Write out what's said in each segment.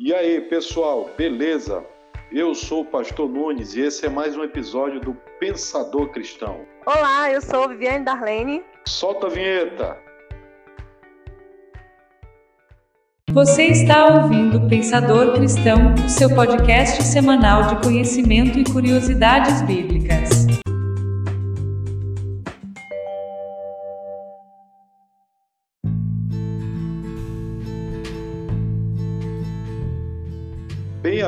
E aí, pessoal, beleza? Eu sou o Pastor Nunes e esse é mais um episódio do Pensador Cristão. Olá, eu sou Viviane Darlene. Solta a vinheta! Você está ouvindo Pensador Cristão, o seu podcast semanal de conhecimento e curiosidades bíblicas.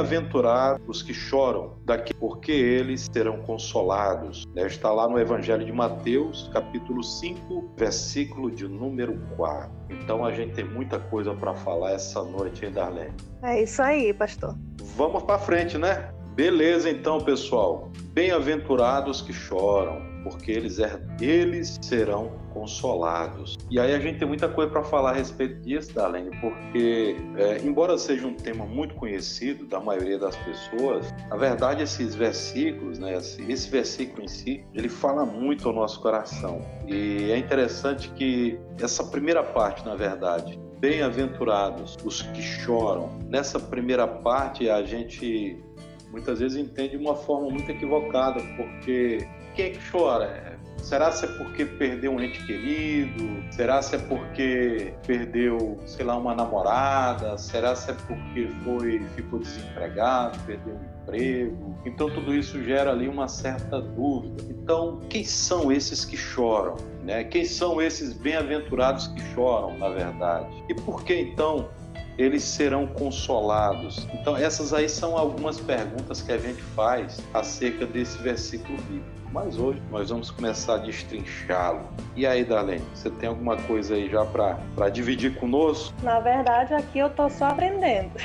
Bem-aventurados os que choram, daqui, porque eles serão consolados. Né? Está lá no Evangelho de Mateus, capítulo 5, versículo de número 4. Então a gente tem muita coisa para falar essa noite, hein, Darlene? É isso aí, pastor. Vamos para frente, né? Beleza, então, pessoal. Bem-aventurados que choram, porque eles, er, eles serão consolados. E aí a gente tem muita coisa para falar a respeito disso, Darlene, porque, é, embora seja um tema muito conhecido da maioria das pessoas, na verdade esses versículos, né, esse, esse versículo em si, ele fala muito ao nosso coração. E é interessante que essa primeira parte, na verdade, bem-aventurados os que choram. Nessa primeira parte a gente muitas vezes entende de uma forma muito equivocada, porque quem é que chora? Será se é porque perdeu um ente querido? Será se é porque perdeu, sei lá, uma namorada? Será se é porque foi, ficou desempregado, perdeu um emprego? Então tudo isso gera ali uma certa dúvida. Então, quem são esses que choram? Né? Quem são esses bem-aventurados que choram, na verdade? E por que então eles serão consolados. Então, essas aí são algumas perguntas que a gente faz acerca desse versículo bíblico. Mas hoje nós vamos começar a destrinchá-lo. E aí, Darlene, você tem alguma coisa aí já para dividir conosco? Na verdade, aqui eu tô só aprendendo.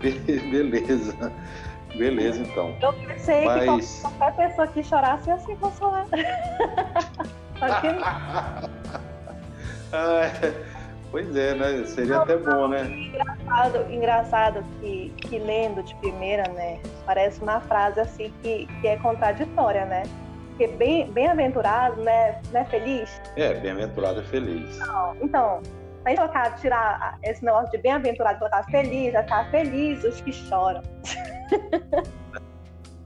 Beleza. Beleza, então. Eu pensei Mas... que qualquer pessoa que chorasse ia se consolar. Só que... ah, Pois é, né? Seria não, até bom, né? Engraçado, engraçado que, que lendo de primeira, né? Parece uma frase assim que, que é contraditória, né? Porque bem, bem-aventurado, né? Não é feliz? É, bem-aventurado é feliz. Não, então, a gente colocar, tirar esse negócio de bem-aventurado e colocar feliz, vai ficar feliz os que choram.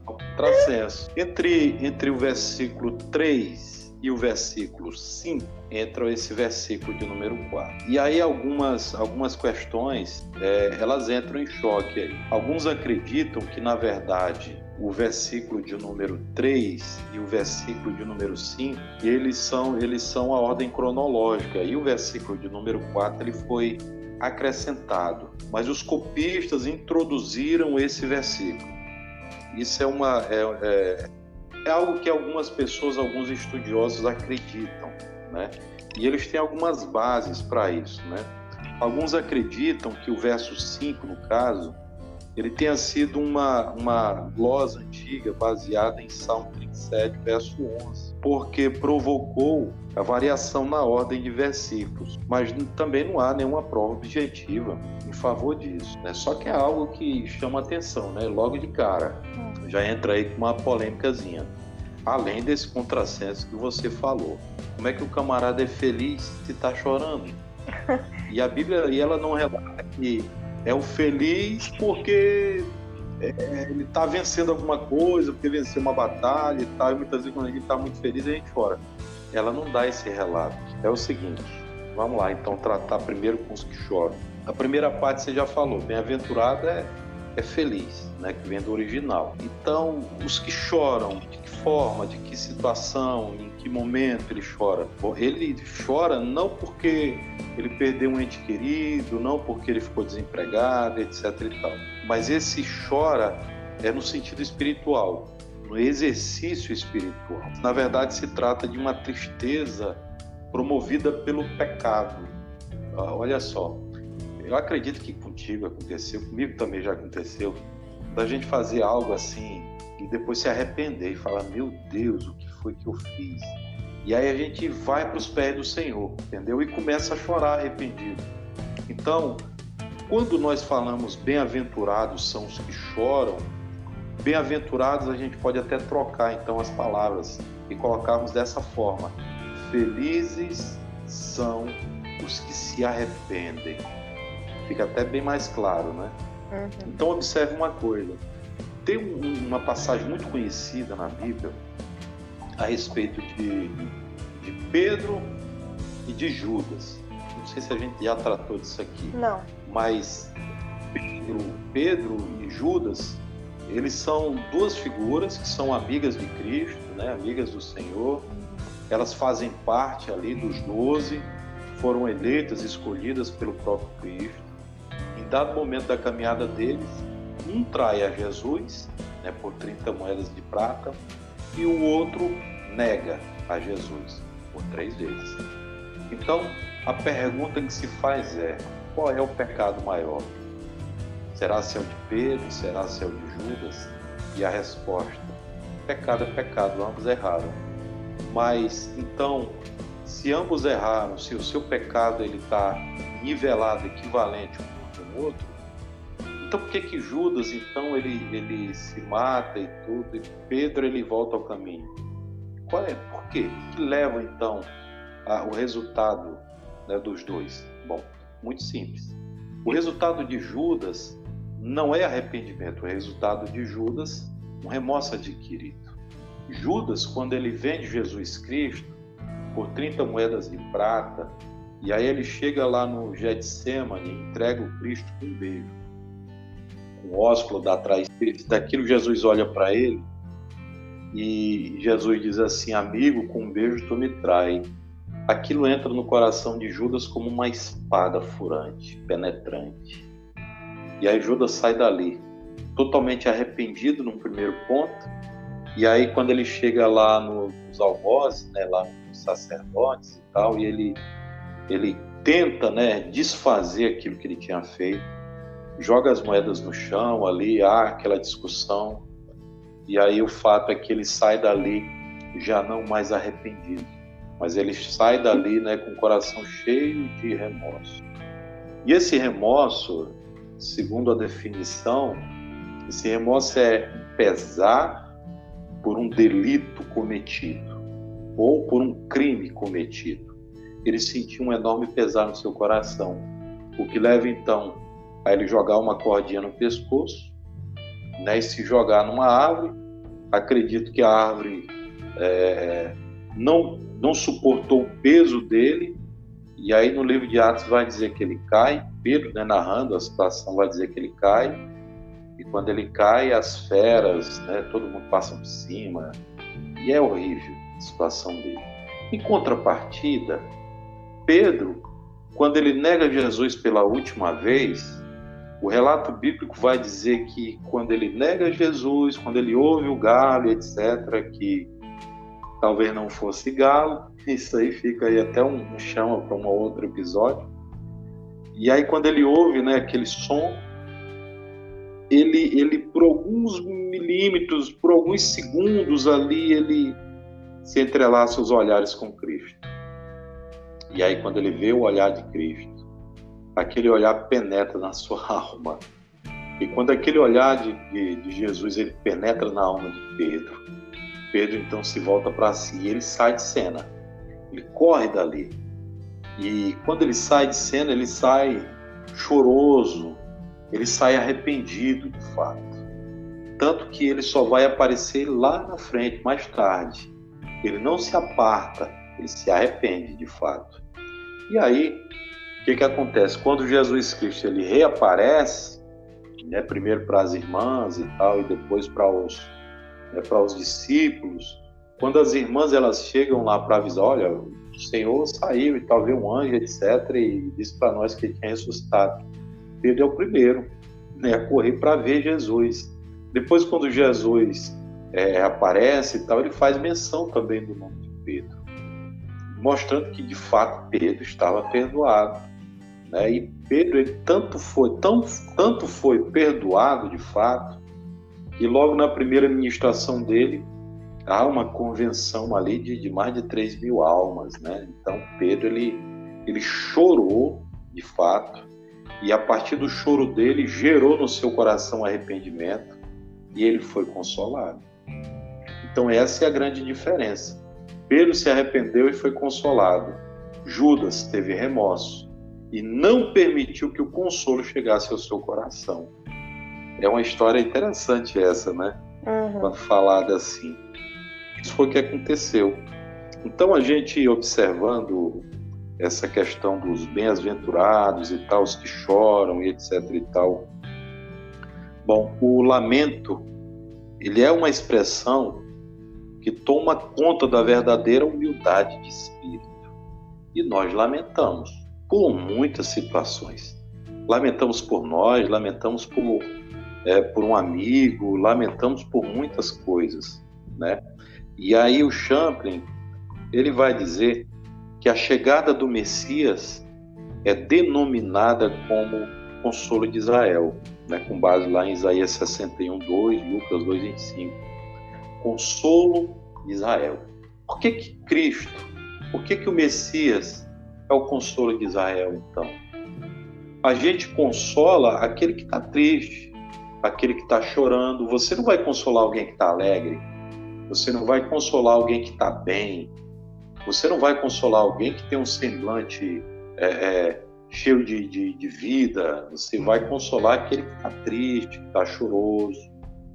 Contrassenso. Entre, entre o versículo 3 e o versículo 5 entra esse versículo de número 4. E aí algumas, algumas questões, é, elas entram em choque aí. Alguns acreditam que, na verdade, o versículo de número 3 e o versículo de número 5, eles são, eles são a ordem cronológica. E o versículo de número 4 ele foi acrescentado. Mas os copistas introduziram esse versículo. Isso é uma. É, é, é algo que algumas pessoas, alguns estudiosos acreditam, né? E eles têm algumas bases para isso, né? Alguns acreditam que o verso 5, no caso, ele tenha sido uma, uma glosa antiga baseada em Salmo 37, verso 11, porque provocou a variação na ordem de versículos, mas também não há nenhuma prova objetiva em favor disso. Né? Só que é algo que chama atenção, né? logo de cara. Já entra aí com uma polêmicazinha. Além desse contrassenso que você falou. Como é que o camarada é feliz se está chorando? E a Bíblia e ela não relata que é o feliz porque é, ele está vencendo alguma coisa, porque venceu uma batalha e tal. E muitas vezes quando a gente está muito feliz, a gente chora. Ela não dá esse relato. É o seguinte, vamos lá então tratar primeiro com os que choram. A primeira parte você já falou, bem-aventurado é, é feliz, né, que vem do original. Então, os que choram, que forma, de que situação, em que momento ele chora? Ele chora não porque ele perdeu um ente querido, não porque ele ficou desempregado, etc e tal. Mas esse chora é no sentido espiritual, no exercício espiritual. Na verdade, se trata de uma tristeza promovida pelo pecado. Ah, olha só, eu acredito que contigo aconteceu, comigo também já aconteceu, da gente fazer algo assim e depois se arrepender e falar: Meu Deus, o que foi que eu fiz? E aí a gente vai para os pés do Senhor, entendeu? E começa a chorar arrependido. Então, quando nós falamos bem-aventurados são os que choram, bem-aventurados a gente pode até trocar então as palavras e colocarmos dessa forma: felizes são os que se arrependem. Fica até bem mais claro, né? Uhum. Então observe uma coisa. Tem um, uma passagem muito conhecida na Bíblia a respeito de, de Pedro e de Judas. Não sei se a gente já tratou disso aqui. Não. Mas Pedro, Pedro e Judas, eles são duas figuras que são amigas de Cristo, né? amigas do Senhor. Elas fazem parte ali dos doze, foram eleitas, escolhidas pelo próprio Cristo. Em dado momento da caminhada deles, um trai a Jesus né, por 30 moedas de prata e o outro nega a Jesus por três vezes. Então, a pergunta que se faz é: qual é o pecado maior? Será se é o de Pedro? Será se é o de Judas? E a resposta: pecado é pecado, ambos erraram. Mas então, se ambos erraram, se o seu pecado ele está nivelado, equivalente um com o outro, então por que que Judas então ele ele se mata e tudo e Pedro ele volta ao caminho? Qual é? Por quê? O que leva então a, o resultado né, dos dois? Bom, muito simples. O resultado de Judas não é arrependimento, o resultado de Judas um remorso adquirido. Judas, quando ele vende Jesus Cristo por 30 moedas de prata, e aí ele chega lá no Getsemane e entrega o Cristo com um beijo um ósculo da atrás daquilo Jesus olha para ele e Jesus diz assim amigo com um beijo tu me trai. Aquilo entra no coração de Judas como uma espada furante penetrante. E aí Judas sai dali totalmente arrependido num primeiro ponto. E aí quando ele chega lá nos algozes né lá nos sacerdotes e tal e ele ele tenta né desfazer aquilo que ele tinha feito joga as moedas no chão ali, há aquela discussão. E aí o fato é que ele sai dali já não mais arrependido, mas ele sai dali né, com o coração cheio de remorso. E esse remorso, segundo a definição, esse remorso é pesar por um delito cometido ou por um crime cometido. Ele sentiu um enorme pesar no seu coração, o que leva então Aí ele jogar uma cordinha no pescoço, né, e se jogar numa árvore. Acredito que a árvore é, não, não suportou o peso dele, e aí no livro de Atos vai dizer que ele cai, Pedro, né, narrando a situação, vai dizer que ele cai, e quando ele cai, as feras, né, todo mundo passa por cima, e é horrível a situação dele. Em contrapartida, Pedro, quando ele nega Jesus pela última vez, o relato bíblico vai dizer que quando ele nega Jesus, quando ele ouve o galo, etc., que talvez não fosse galo, isso aí fica aí até um, chama para um outro episódio. E aí quando ele ouve, né, aquele som, ele, ele por alguns milímetros, por alguns segundos ali, ele se entrelaça os olhares com Cristo. E aí quando ele vê o olhar de Cristo, aquele olhar penetra na sua alma. E quando aquele olhar de, de, de Jesus ele penetra na alma de Pedro, Pedro então se volta para si e ele sai de cena. Ele corre dali. E quando ele sai de cena, ele sai choroso, ele sai arrependido de fato. Tanto que ele só vai aparecer lá na frente, mais tarde. Ele não se aparta, ele se arrepende de fato. E aí, o que, que acontece? Quando Jesus Cristo ele reaparece, né, primeiro para as irmãs e tal, e depois para os, né, para os discípulos, quando as irmãs elas chegam lá para avisar, olha, o Senhor saiu e tal, veio um anjo, etc., e disse para nós que ele tinha ressuscitado. Pedro é o primeiro né, a correr para ver Jesus. Depois, quando Jesus é, aparece e tal, ele faz menção também do nome de Pedro, mostrando que de fato Pedro estava perdoado. Né? E Pedro ele tanto foi, tão, tanto foi perdoado de fato, que logo na primeira ministração dele há uma convenção ali de, de mais de 3 mil almas. Né? Então Pedro ele, ele chorou de fato, e a partir do choro dele gerou no seu coração arrependimento e ele foi consolado. Então essa é a grande diferença. Pedro se arrependeu e foi consolado. Judas teve remorso e não permitiu que o consolo chegasse ao seu coração. É uma história interessante essa, né? Uhum. Falada assim. Isso foi o que aconteceu. Então a gente observando essa questão dos bem-aventurados e tal, os que choram e etc e tal. Bom, o lamento, ele é uma expressão que toma conta da verdadeira humildade de espírito. E nós lamentamos por muitas situações. Lamentamos por nós, lamentamos por, é, por um amigo, lamentamos por muitas coisas, né? E aí o Champlin, ele vai dizer que a chegada do Messias é denominada como consolo de Israel, né, com base lá em Isaías 61, 2, Lucas 2, 25. Consolo de Israel. Por que, que Cristo, por que, que o Messias é o consolo de Israel, então? A gente consola aquele que está triste, aquele que está chorando. Você não vai consolar alguém que está alegre, você não vai consolar alguém que está bem, você não vai consolar alguém que tem um semblante é, é, cheio de, de, de, vida. Você vai consolar aquele que está triste, que está choroso,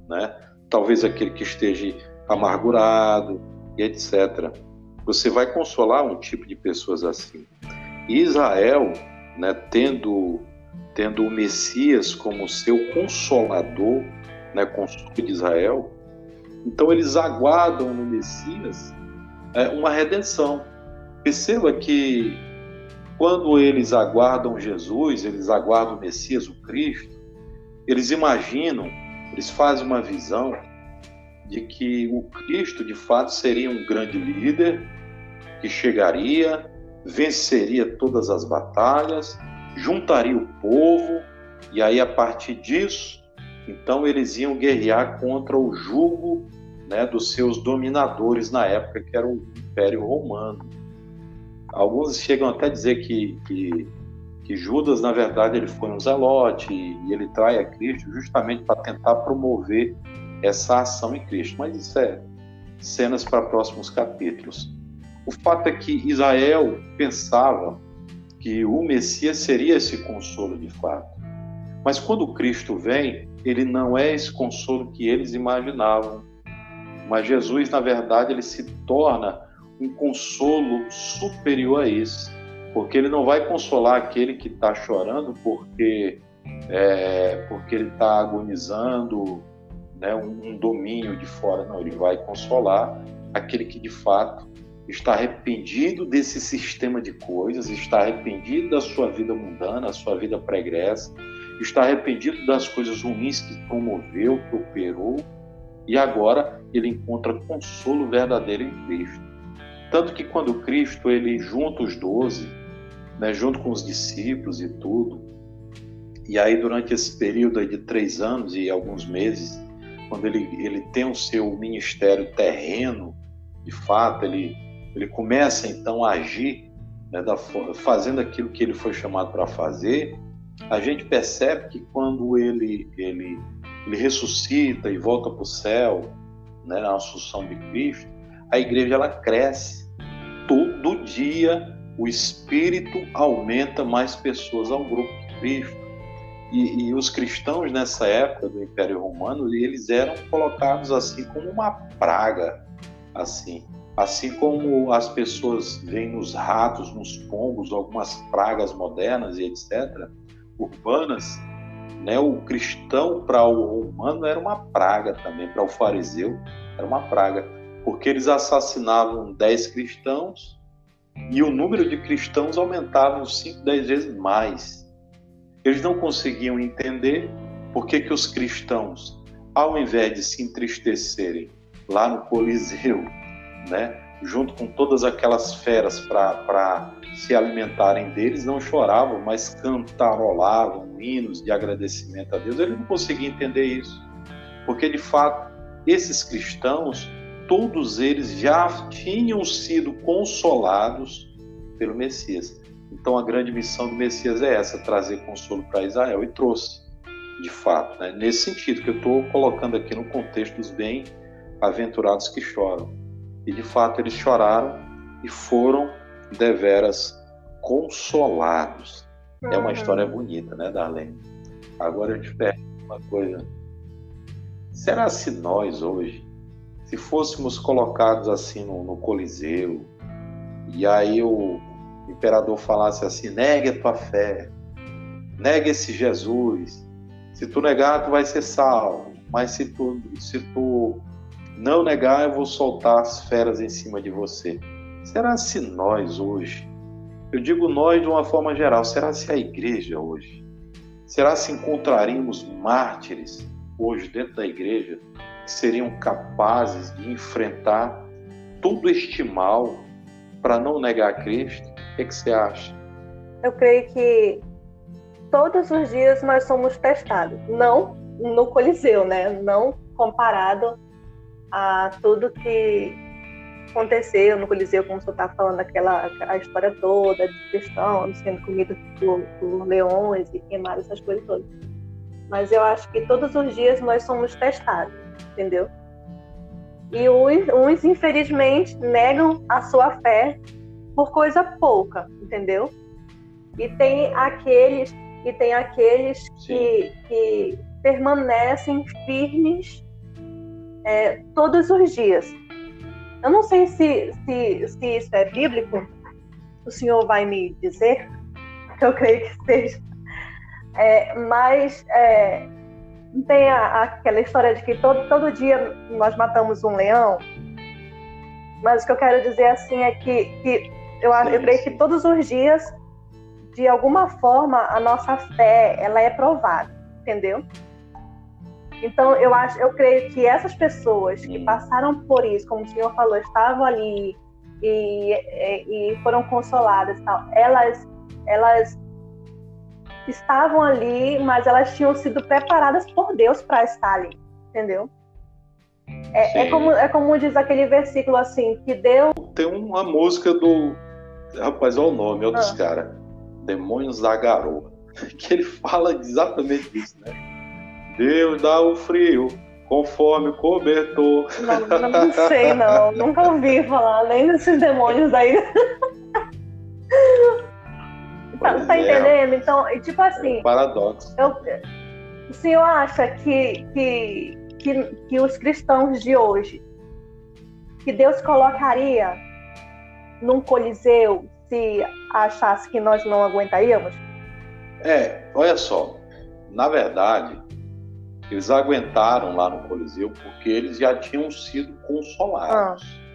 né? Talvez aquele que esteja amargurado e etc. Você vai consolar um tipo de pessoas assim. E Israel, né, tendo tendo o Messias como seu consolador, né, consolo de Israel, então eles aguardam no Messias é, uma redenção. Perceba que quando eles aguardam Jesus, eles aguardam o Messias, o Cristo, eles imaginam, eles fazem uma visão de que o Cristo de fato seria um grande líder que chegaria, venceria todas as batalhas, juntaria o povo e aí a partir disso, então eles iam guerrear contra o jugo né, dos seus dominadores na época, que era o Império Romano. Alguns chegam até a dizer que, que, que Judas, na verdade, ele foi um zelote e ele trai a Cristo justamente para tentar promover essa ação em Cristo. Mas isso é cenas para próximos capítulos. O fato é que Israel pensava que o Messias seria esse consolo de fato. Mas quando Cristo vem, ele não é esse consolo que eles imaginavam. Mas Jesus, na verdade, ele se torna um consolo superior a isso, porque ele não vai consolar aquele que está chorando porque é, porque ele está agonizando, né, um, domínio de fora. Não, ele vai consolar aquele que de fato está arrependido desse sistema de coisas, está arrependido da sua vida mundana, a sua vida pregressa, está arrependido das coisas ruins que promoveu, que operou e agora ele encontra consolo verdadeiro em Cristo. Tanto que quando Cristo ele junta os doze, né, junto com os discípulos e tudo, e aí durante esse período de três anos e alguns meses, quando ele, ele tem o seu ministério terreno, de fato, ele, ele começa então a agir, né, da, fazendo aquilo que ele foi chamado para fazer, a gente percebe que quando ele, ele ele ressuscita e volta para o céu, né, na Assunção de Cristo, a igreja ela cresce. Todo dia o Espírito aumenta mais pessoas ao grupo de Cristo. E, e, os cristãos nessa época do Império Romano, eles eram colocados assim como uma praga, assim. Assim como as pessoas veem nos ratos, nos pombos, algumas pragas modernas e etc., urbanas, né? O cristão para o romano era uma praga também, para o fariseu era uma praga, porque eles assassinavam 10 cristãos e o número de cristãos aumentava 5, 10 vezes mais. Eles não conseguiam entender por que, que os cristãos, ao invés de se entristecerem lá no Coliseu, né, junto com todas aquelas feras para se alimentarem deles, não choravam, mas cantarolavam hinos de agradecimento a Deus. Ele não conseguia entender isso, porque de fato esses cristãos, todos eles já tinham sido consolados pelo Messias. Então a grande missão do Messias é essa, trazer consolo para Israel e trouxe, de fato, né? nesse sentido que eu estou colocando aqui no contexto dos bem-aventurados que choram. E de fato eles choraram e foram deveras consolados. É uma história Uhum. bonita, né, Darlene? Agora eu te pergunto uma coisa. Será se nós hoje, se fôssemos colocados assim no, no Coliseu, e aí o imperador falasse assim, negue a tua fé, negue esse Jesus, se tu negar, tu vai ser salvo, mas se tu, se tu não negar, eu vou soltar as feras em cima de você. Será se nós hoje, eu digo nós de uma forma geral, será se a igreja hoje, será se encontraríamos mártires hoje dentro da igreja que seriam capazes de enfrentar todo este mal para não negar Cristo? Que, que você acha? Eu creio que todos os dias nós somos testados. Não no Coliseu, né? Não comparado a tudo que aconteceu no Coliseu, como você estava falando, aquela a história toda de cristão sendo comido por, por leões e queimados, essas coisas todas. Mas eu acho que todos os dias nós somos testados, entendeu? E uns, uns infelizmente, negam a sua fé por coisa pouca, entendeu? E tem aqueles e tem aqueles que, que permanecem firmes é, todos os dias. Eu não sei se, se, se isso é bíblico, o senhor vai me dizer, eu creio que seja. É, mas é, tem a, aquela história de que todo, todo dia nós matamos um leão, mas o que eu quero dizer assim é que, que eu, eu creio que todos os dias, de alguma forma, a nossa fé ela é provada, entendeu? Então eu acho, eu creio que essas pessoas que passaram por isso, como o senhor falou, estavam ali e, e, e foram consoladas, tal, elas, elas estavam ali, mas elas tinham sido preparadas por Deus para estar ali, entendeu? É, é, como, é como diz aquele versículo assim, que Deus. Tem uma música do. Rapaz, olha o nome, é o dos ah. caras. Demônios da Garoa. Que ele fala exatamente isso, né? Deus dá o frio conforme o cobertor. Não, não sei, não. Nunca ouvi falar nem desses demônios aí. tá, tá entendendo? Então, tipo assim. É um paradoxo. Eu, o senhor acha que, que, que, que os cristãos de hoje, que Deus colocaria num coliseu se achasse que nós não aguentaríamos? É, olha só. Na verdade, eles aguentaram lá no Coliseu porque eles já tinham sido consolados. Ah.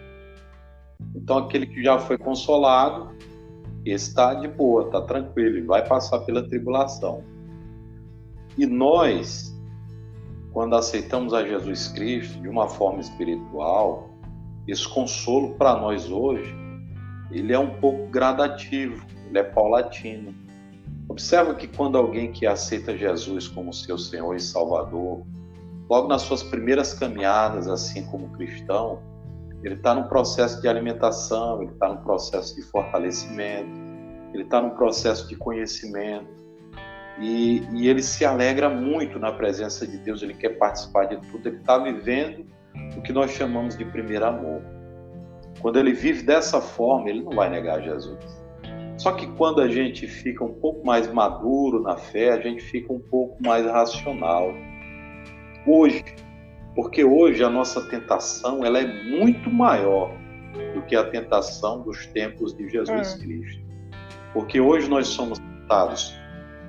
Então, aquele que já foi consolado está de boa, está tranquilo, ele vai passar pela tribulação. E nós, quando aceitamos a Jesus Cristo de uma forma espiritual, esse consolo para nós hoje, ele é um pouco gradativo, ele é paulatino. Observa que quando alguém que aceita Jesus como seu Senhor e Salvador, logo nas suas primeiras caminhadas, assim como cristão, ele está num processo de alimentação, ele está num processo de fortalecimento, ele está num processo de conhecimento e, e, ele se alegra muito na presença de Deus, ele quer participar de tudo, ele está vivendo o que nós chamamos de primeiro amor. Quando ele vive dessa forma, ele não vai negar Jesus. Só que quando a gente fica um pouco mais maduro na fé, a gente fica um pouco mais racional. Hoje, porque hoje a nossa tentação ela é muito maior do que a tentação dos tempos de Jesus hum. Cristo. Porque hoje nós somos tentados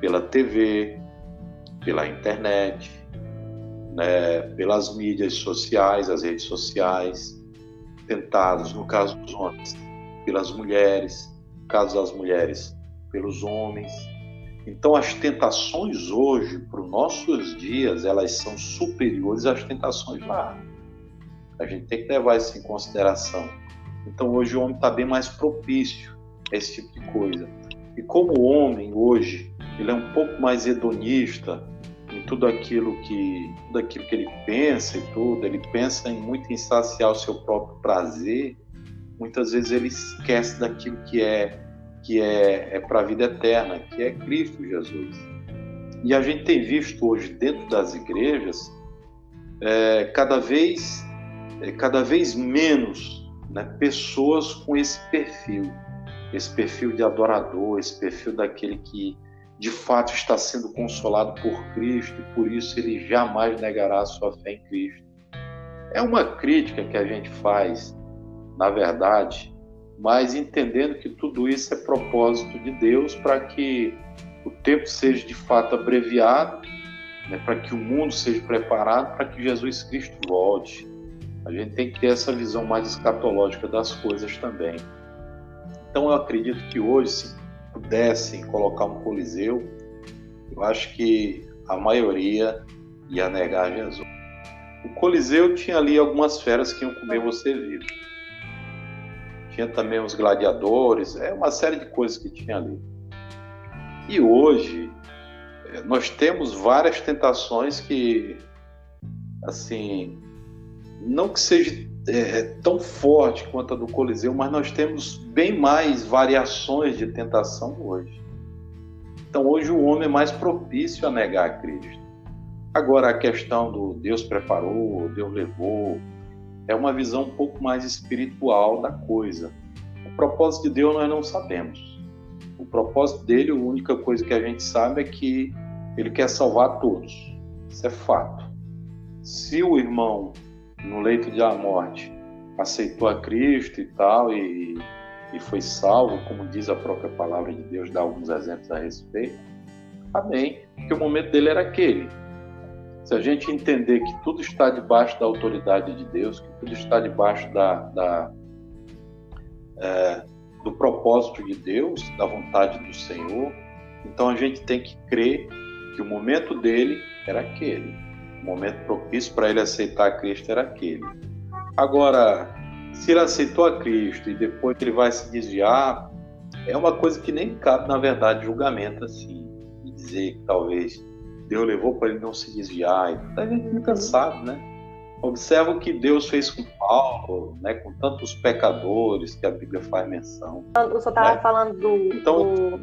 pela TV, pela internet, né, pelas mídias sociais, as redes sociais, tentados, no caso dos homens, pelas mulheres, no caso das mulheres, pelos homens. Então, as tentações hoje, para os nossos dias, elas são superiores às tentações lá. A gente tem que levar isso em consideração. Então, hoje o homem está bem mais propício a esse tipo de coisa. E como o homem hoje, ele é um pouco mais hedonista tudo aquilo que, tudo aquilo que ele pensa e tudo, ele pensa em muito em saciar o seu próprio prazer. Muitas vezes ele esquece daquilo que é que é, é para a vida eterna, que é Cristo Jesus. E a gente tem visto hoje dentro das igrejas é, cada vez é, cada vez menos né, pessoas com esse perfil. esse perfil de adorador, esse perfil daquele que de fato está sendo consolado por Cristo e por isso ele jamais negará a sua fé em Cristo. É uma crítica que a gente faz, na verdade, mas entendendo que tudo isso é propósito de Deus para que o tempo seja de fato abreviado, né, para que o mundo seja preparado para que Jesus Cristo volte. A gente tem que ter essa visão mais escatológica das coisas também. Então eu acredito que hoje, pudessem colocar um coliseu, eu acho que a maioria ia negar Jesus. O coliseu tinha ali algumas feras que iam comer você vivo. Tinha também os gladiadores, é uma série de coisas que tinha ali. E hoje eh, nós temos várias tentações que, assim, não que seja é, tão forte quanto a do Coliseu, mas nós temos bem mais variações de tentação hoje. Então hoje o homem é mais propício a negar a Cristo. Agora a questão do Deus preparou, Deus levou, é uma visão um pouco mais espiritual da coisa. O propósito de Deus nós não sabemos. O propósito dele, a única coisa que a gente sabe é que ele quer salvar todos. Isso é fato. Se o irmão no leito de a morte aceitou a Cristo e tal, e, e foi salvo, como diz a própria palavra de Deus, dá alguns exemplos a respeito. Amém. Porque o momento dele era aquele. Se a gente entender que tudo está debaixo da autoridade de Deus, que tudo está debaixo da, da é, do propósito de Deus, da vontade do Senhor, então a gente tem que crer que o momento dele era aquele. O momento propício para ele aceitar Cristo era aquele. Agora, se ele aceitou a Cristo e depois ele vai se desviar, é uma coisa que nem cabe, na verdade, julgamento assim. E dizer que talvez Deus levou para ele não se desviar. A gente nunca sabe, né? Observa o que Deus fez com Paulo, né, com tantos pecadores que a Bíblia faz menção. O senhor estava né? falando do, então, do,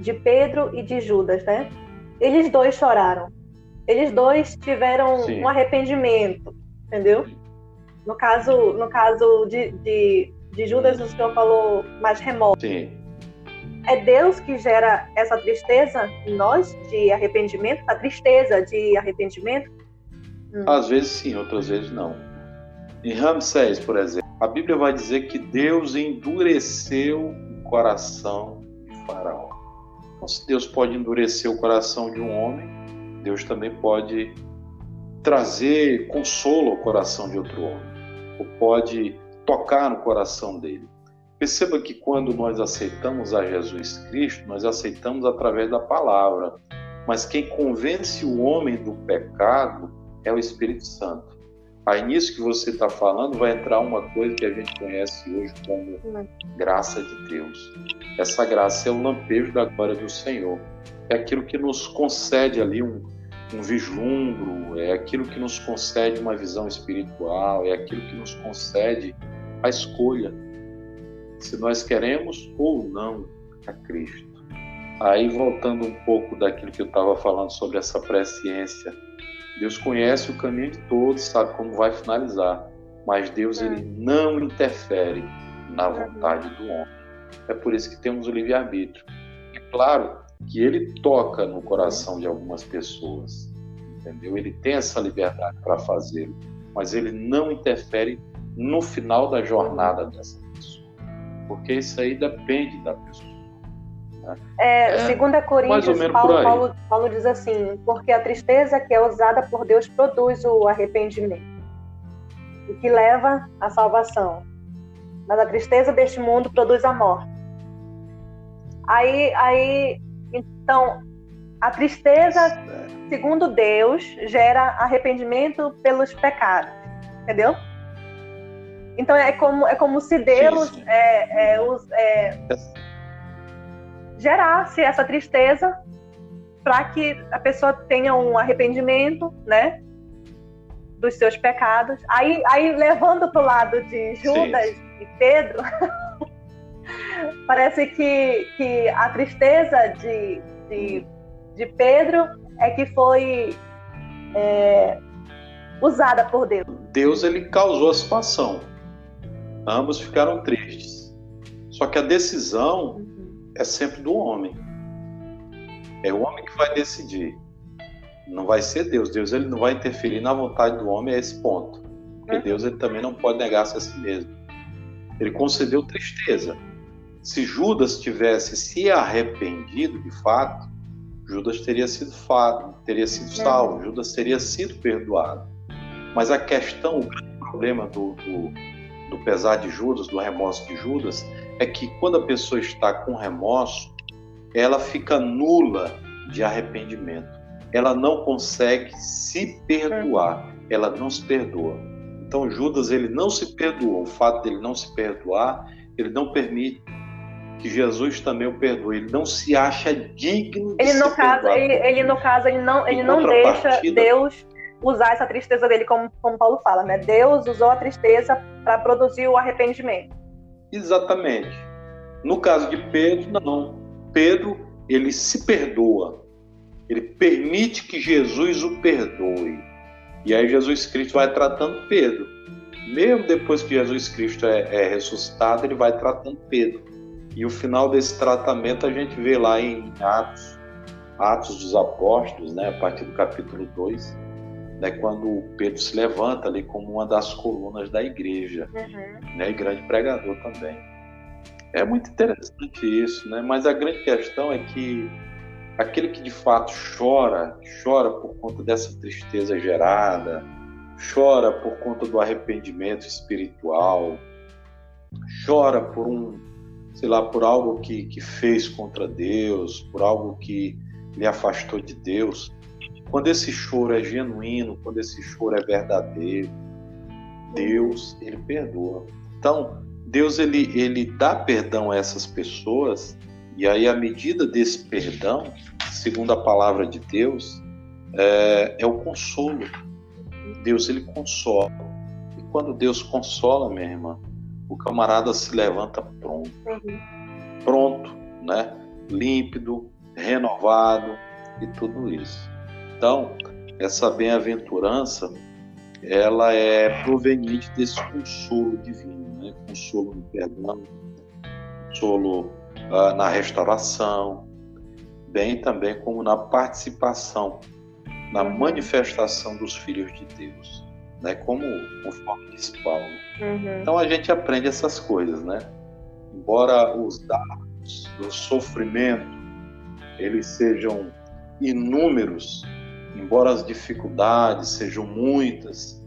de Pedro e de Judas, né? Eles dois choraram eles dois tiveram Sim. um arrependimento, entendeu? No caso, no caso de, de, de Judas, o senhor falou mais remoto. Sim. É Deus que gera essa tristeza em nós, de arrependimento, a tristeza de arrependimento? Hum. Às vezes sim, outras vezes não. Em Ramsés, por exemplo, a Bíblia vai dizer que Deus endureceu o coração de Faraó. Então, se Deus pode endurecer o coração de um homem, Deus também pode trazer consolo ao coração de outro homem, ou pode tocar no coração dele. Perceba que quando nós aceitamos a Jesus Cristo, nós aceitamos através da palavra, mas quem convence o homem do pecado é o Espírito Santo. Aí nisso que você está falando vai entrar uma coisa que a gente conhece hoje como graça de Deus. Essa graça é o lampejo da glória do Senhor é aquilo que nos concede ali um, um vislumbro, é aquilo que nos concede uma visão espiritual, é aquilo que nos concede a escolha se nós queremos ou não a Cristo. Aí voltando um pouco daquilo que eu estava falando sobre essa presciência, Deus conhece o caminho de todos, sabe como vai finalizar, mas Deus ele não interfere na vontade do homem. É por isso que temos o livre arbítrio. É claro que ele toca no coração de algumas pessoas, entendeu? Ele tem essa liberdade para fazê-lo, mas ele não interfere no final da jornada dessa pessoa, porque isso aí depende da pessoa. É, é, segundo a Coríntios, Paulo, Paulo, Paulo diz assim, porque a tristeza que é usada por Deus produz o arrependimento, o que leva à salvação. Mas a tristeza deste mundo produz a morte. Aí, aí então, a tristeza, segundo Deus, gera arrependimento pelos pecados, entendeu? Então é como é como se Deus é, é, os, é, gerasse essa tristeza para que a pessoa tenha um arrependimento, né, dos seus pecados. Aí, aí levando para o lado de Judas Sim. e Pedro, Parece que, que a tristeza de, de, de Pedro é que foi é, usada por Deus. Deus ele causou a situação. Ambos ficaram tristes. Só que a decisão é sempre do homem. É o homem que vai decidir. Não vai ser Deus. Deus ele não vai interferir na vontade do homem a esse ponto. Porque uhum. Deus ele também não pode negar-se a si mesmo. Ele concedeu tristeza. Se Judas tivesse se arrependido de fato, Judas teria sido fato, teria sido uhum. salvo, Judas teria sido perdoado. Mas a questão, o grande problema do, do, do pesar de Judas, do remorso de Judas, é que quando a pessoa está com remorso, ela fica nula de arrependimento. Ela não consegue se perdoar, ela não se perdoa. Então Judas ele não se perdoou. O fato dele não se perdoar, ele não permite que Jesus também o perdoe. Ele não se acha digno de ele no caso, ele, ele, no caso ele não ele não deixa Deus usar essa tristeza dele como, como Paulo fala, né? Deus usou a tristeza para produzir o arrependimento. Exatamente. No caso de Pedro, não. Pedro, ele se perdoa. Ele permite que Jesus o perdoe. E aí Jesus Cristo vai tratando Pedro. Mesmo depois que Jesus Cristo é, é ressuscitado, ele vai tratando Pedro. E o final desse tratamento a gente vê lá em Atos, Atos dos Apóstolos, né, a partir do capítulo 2, né, quando Pedro se levanta ali como uma das colunas da igreja, uhum. né, e grande pregador também. É muito interessante isso, né? Mas a grande questão é que aquele que de fato chora, chora por conta dessa tristeza gerada, chora por conta do arrependimento espiritual, chora por um, sei lá, por algo que, que fez contra Deus, por algo que lhe afastou de Deus. Quando esse choro é genuíno, quando esse choro é verdadeiro, Deus, ele perdoa. Então, Deus ele, ele dá perdão a essas pessoas e aí a medida desse perdão, segundo a palavra de Deus, é, é o consolo. Deus ele consola. E quando Deus consola, minha irmã, o camarada se levanta pronto. Uhum. Pronto, né? Límpido, renovado e tudo isso. Então, essa bem-aventurança, ela é proveniente desse consolo divino né? consolo no perdão, consolo uh, na restauração, bem também como na participação, na manifestação dos filhos de Deus, né? Como conforme diz Paulo. Uhum. Então a gente aprende essas coisas, né? Embora os dados do sofrimento eles sejam inúmeros, embora as dificuldades sejam muitas,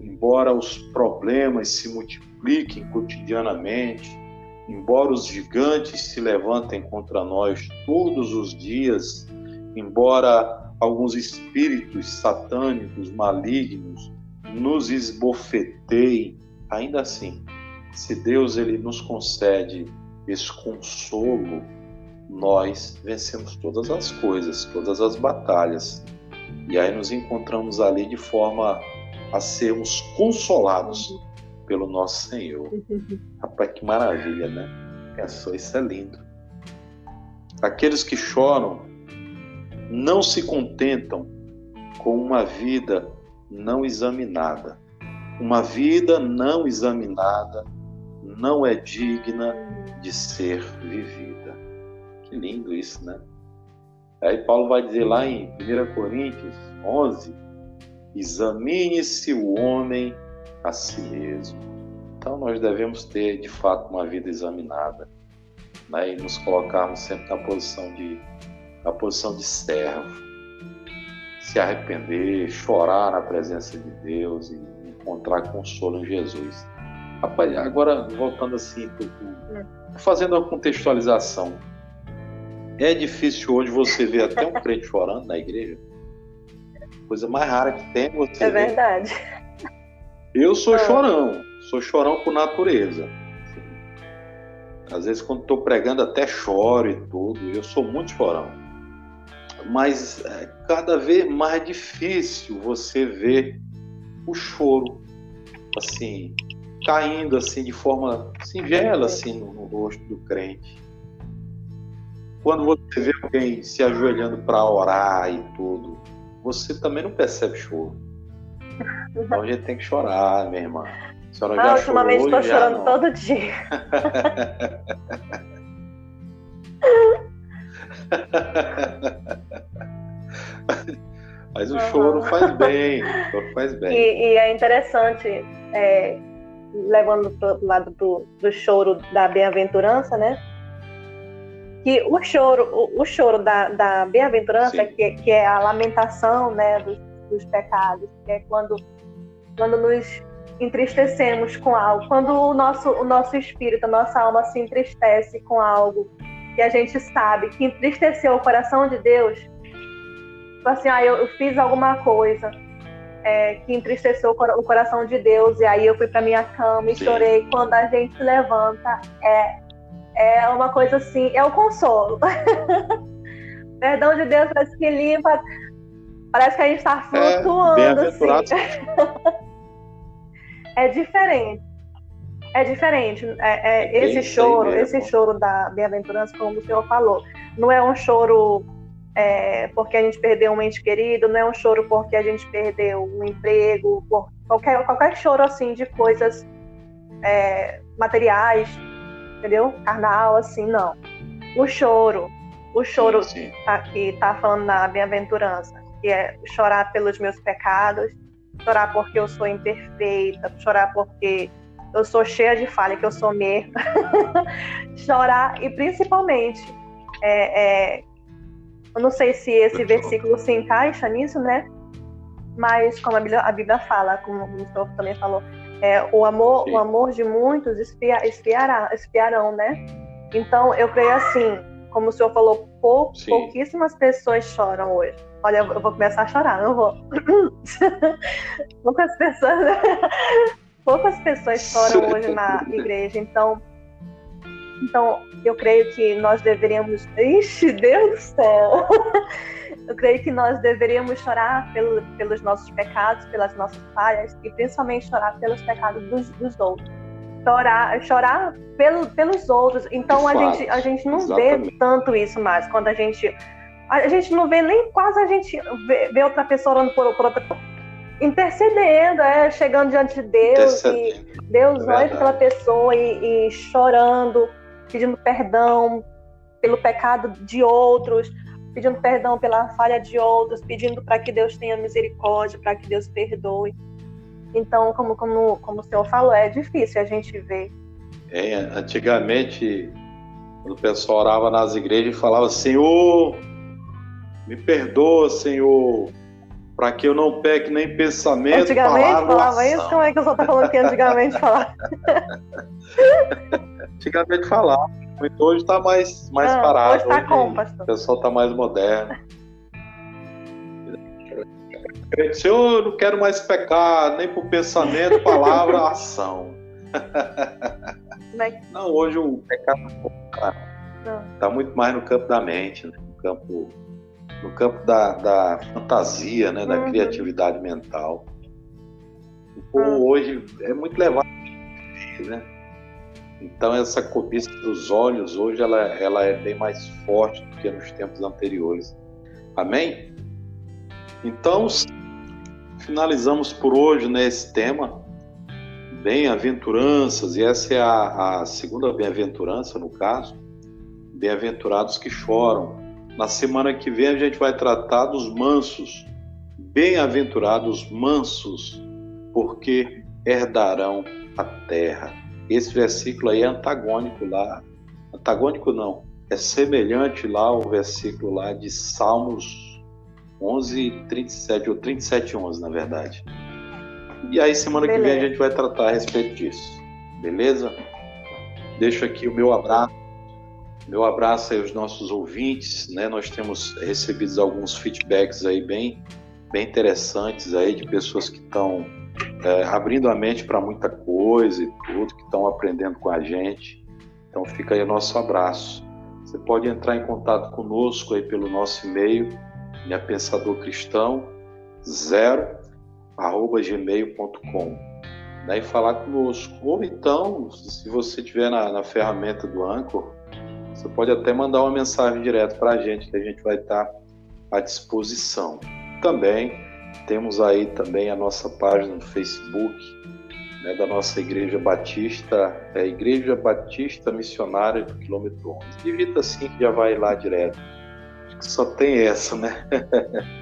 embora os problemas se multipliquem cotidianamente, embora os gigantes se levantem contra nós todos os dias, embora alguns espíritos satânicos malignos nos esbofeteiem, ainda assim, se Deus ele nos concede esse consolo, nós vencemos todas as coisas, todas as batalhas. E aí nos encontramos ali de forma a sermos consolados pelo nosso Senhor. Rapaz, que maravilha, né? Pensou, isso é lindo. Aqueles que choram não se contentam com uma vida não examinada. Uma vida não examinada não é digna de ser vivida. Que lindo isso, né? Aí Paulo vai dizer lá em 1 Coríntios 11: examine-se o homem a si mesmo. Então nós devemos ter de fato uma vida examinada né? e nos colocarmos sempre na posição de na posição de servo, se arrepender, chorar na presença de Deus e encontrar consolo em Jesus. Agora voltando assim, fazendo uma contextualização, é difícil hoje você ver até um crente chorando na igreja. Coisa mais rara que tem você. É verdade. Eu sou ah. chorão, sou chorão por natureza. Às vezes, quando estou pregando, até choro e tudo. Eu sou muito chorão. Mas é cada vez mais difícil você ver o choro, assim, caindo assim de forma singela assim no, no rosto do crente. Quando você vê alguém se ajoelhando para orar e tudo, você também não percebe choro. Então a gente tem que chorar, minha irmã. A senhora Ah, já ultimamente estou chorando não? todo dia. Mas o Aham. choro faz bem, o choro faz E, bem. e é interessante, é, levando para o lado do, do choro da bem-aventurança, né? Que o choro, o, o choro da, da bem-aventurança, que, que é a lamentação né, dos, dos pecados, que é quando, quando nos entristecemos com algo, quando o nosso, o nosso espírito, a nossa alma se entristece com algo que a gente sabe que entristeceu o coração de Deus, tipo assim, ah, eu, eu fiz alguma coisa é, que entristeceu o cora- o coração de Deus, e aí eu fui para minha cama e Sim. chorei. Quando a gente levanta, é, é uma coisa assim, é o consolo. Perdão de Deus parece que limpa, parece que a gente está É, flutuando. assim. bem-aventurado. É diferente. É diferente. É, é, É esse choro, esse choro da bem-aventurança, como o senhor falou, não é um choro é, porque a gente perdeu um ente querido, não é um choro porque a gente perdeu um emprego, qualquer, qualquer choro assim de coisas é, materiais, entendeu? Carnal, assim, não. O choro, o choro Sim, sim. tá, que tá falando na bem-aventurança, que é chorar pelos meus pecados, chorar porque eu sou imperfeita, chorar porque eu sou cheia de falha, que eu sou mesmo. chorar e principalmente, é, é, eu não sei se esse versículo se encaixa nisso, né? Mas como a Bíblia, a Bíblia fala, como o senhor também falou, é, o amor, Sim. o amor de muitos espia, espiará, espiarão, né? Então eu creio assim, como o senhor falou, pou, Sim. pouquíssimas pessoas choram hoje. Olha, eu vou começar a chorar, não vou. Poucas pessoas, poucas pessoas choram hoje na igreja. Então, então eu creio que nós deveríamos. Ixi, Deus do céu! Eu creio que nós deveríamos chorar pelo, pelos nossos pecados, pelas nossas falhas e principalmente chorar pelos pecados dos, dos outros. Chorar, chorar pelo, pelos outros. Então a gente, a gente não exatamente. vê tanto isso mais. Quando a gente. A gente não vê nem quase a gente vê, vê outra pessoa orando por, por outra intercedendo, é, chegando diante de Deus e. Deus É olha pela pessoa e, e chorando, pedindo perdão pelo pecado de outros, pedindo perdão pela falha de outros, pedindo para que Deus tenha misericórdia, para que Deus perdoe. Então, como, como, como o senhor falou, é difícil a gente ver. É, antigamente, quando o pessoal orava nas igrejas e falava: Senhor, me perdoa, Senhor, para que eu não peque nem pensamento, antigamente palavra falava isso, como é que o senhor está falando que antigamente falava? Antigamente falava, mas hoje está mais, mais Ah, parado. hoje está hoje como, O pessoal está mais moderno. Eu não quero mais pecar, nem por pensamento, palavra, ação. É que- Não, hoje o pecado está muito mais no campo da mente, né? no campo, no campo da, da fantasia, né? da Uhum. criatividade mental. Uhum. hoje é muito levado né? Então essa cobiça dos olhos hoje ela, ela é bem mais forte do que nos tempos anteriores. Amém? Então finalizamos por hoje nesse tema bem-aventuranças e essa é a, a segunda bem-aventurança no caso bem-aventurados que choram. Na semana que vem a gente vai tratar dos mansos. Bem-aventurados mansos, porque herdarão a terra. Esse versículo aí é antagônico lá. Antagônico não, é semelhante lá ao versículo lá de Salmos 11, 37, ou 37, 11, na verdade. E aí semana que vem a Beleza. gente vai tratar a respeito disso. Beleza? Deixo aqui o meu abraço meu abraço aí aos nossos ouvintes, né? Nós temos recebido alguns feedbacks aí bem, bem interessantes aí de pessoas que estão é, abrindo a mente para muita coisa e tudo, que estão aprendendo com a gente. Então fica aí o nosso abraço. Você pode entrar em contato conosco aí pelo nosso e-mail, minha pensador cristão zero arroba gmail.com né, e falar conosco. Ou então, se você tiver na, na ferramenta do Anchor, você pode até mandar uma mensagem direto para a gente, que a gente vai estar à disposição. Também temos aí também a nossa página no Facebook, né, da nossa Igreja Batista, é Igreja Batista Missionária do quilômetro 11. Digita assim que já vai lá direto. Acho que só tem essa, né?